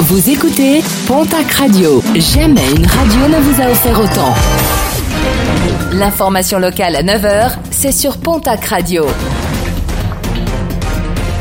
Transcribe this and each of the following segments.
Vous écoutez Pontac Radio. Jamais une radio ne vous a offert autant. L'information locale à 9h, c'est sur Pontac Radio.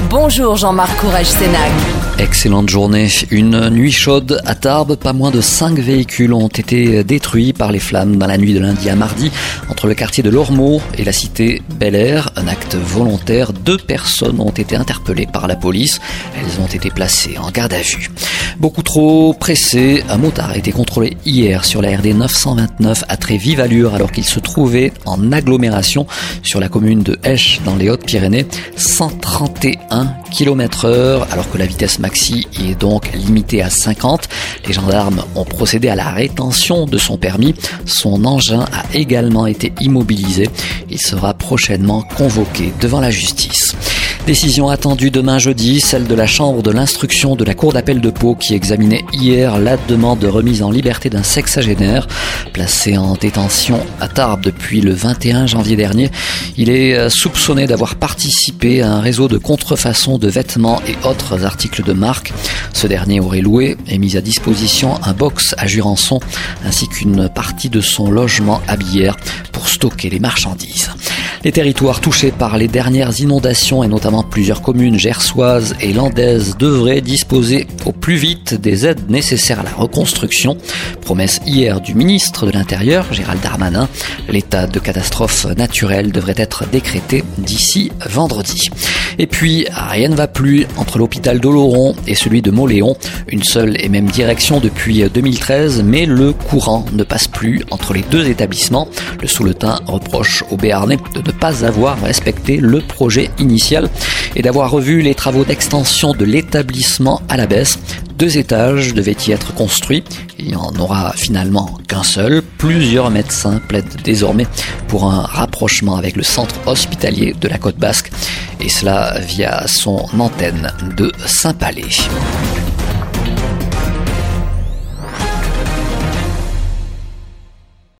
Bonjour Jean-Marc Courage Sénac. Excellente journée. Une nuit chaude à Tarbes. Pas moins de 5 véhicules ont été détruits par les flammes dans la nuit de lundi à mardi entre le quartier de Lormeau et la cité Bel Air. Un acte volontaire. Deux personnes ont été interpellées par la police. Elles ont été placées en garde à vue. Beaucoup trop pressé, un motard a été contrôlé hier sur la RD 929 à très vive allure alors qu'il se trouvait en agglomération sur la commune de Esch dans les Hautes-Pyrénées. 131 km heure alors que la vitesse maxi est donc limitée à 50. Les gendarmes ont procédé à la rétention de son permis. Son engin a également été immobilisé. Il sera prochainement convoqué devant la justice. Décision attendue demain jeudi, celle de la Chambre de l'instruction de la Cour d'appel de Pau qui examinait hier la demande de remise en liberté d'un sexagénaire placé en détention à Tarbes depuis le 21 janvier dernier. Il est euh, soupçonné d'avoir participé à un réseau de contrefaçon de vêtements et autres articles de marque. Ce dernier aurait loué et mis à disposition un box à Jurançon ainsi qu'une partie de son logement à Bière pour stocker les marchandises. Les territoires touchés par les dernières inondations et plusieurs communes gersoises et landaises devraient disposer au plus vite des aides nécessaires à la reconstruction. Promesse hier du ministre de l'Intérieur, Gérald Darmanin. L'état de catastrophe naturelle devrait être décrété d'ici vendredi. Et puis, rien ne va plus entre l'hôpital d'Oloron et celui de Moléon. Une seule et même direction depuis 2013, mais le courant ne passe plus entre les deux établissements. Le Souletin reproche au Béarnais de ne pas avoir respecté le projet initial et d'avoir revu les travaux d'extension de l'établissement à la baisse. Deux étages devaient y être construits. Il n'y en aura finalement qu'un seul. Plusieurs médecins plaident désormais pour un rapprochement avec le centre hospitalier de la côte basque et cela via son antenne de Saint-Palais.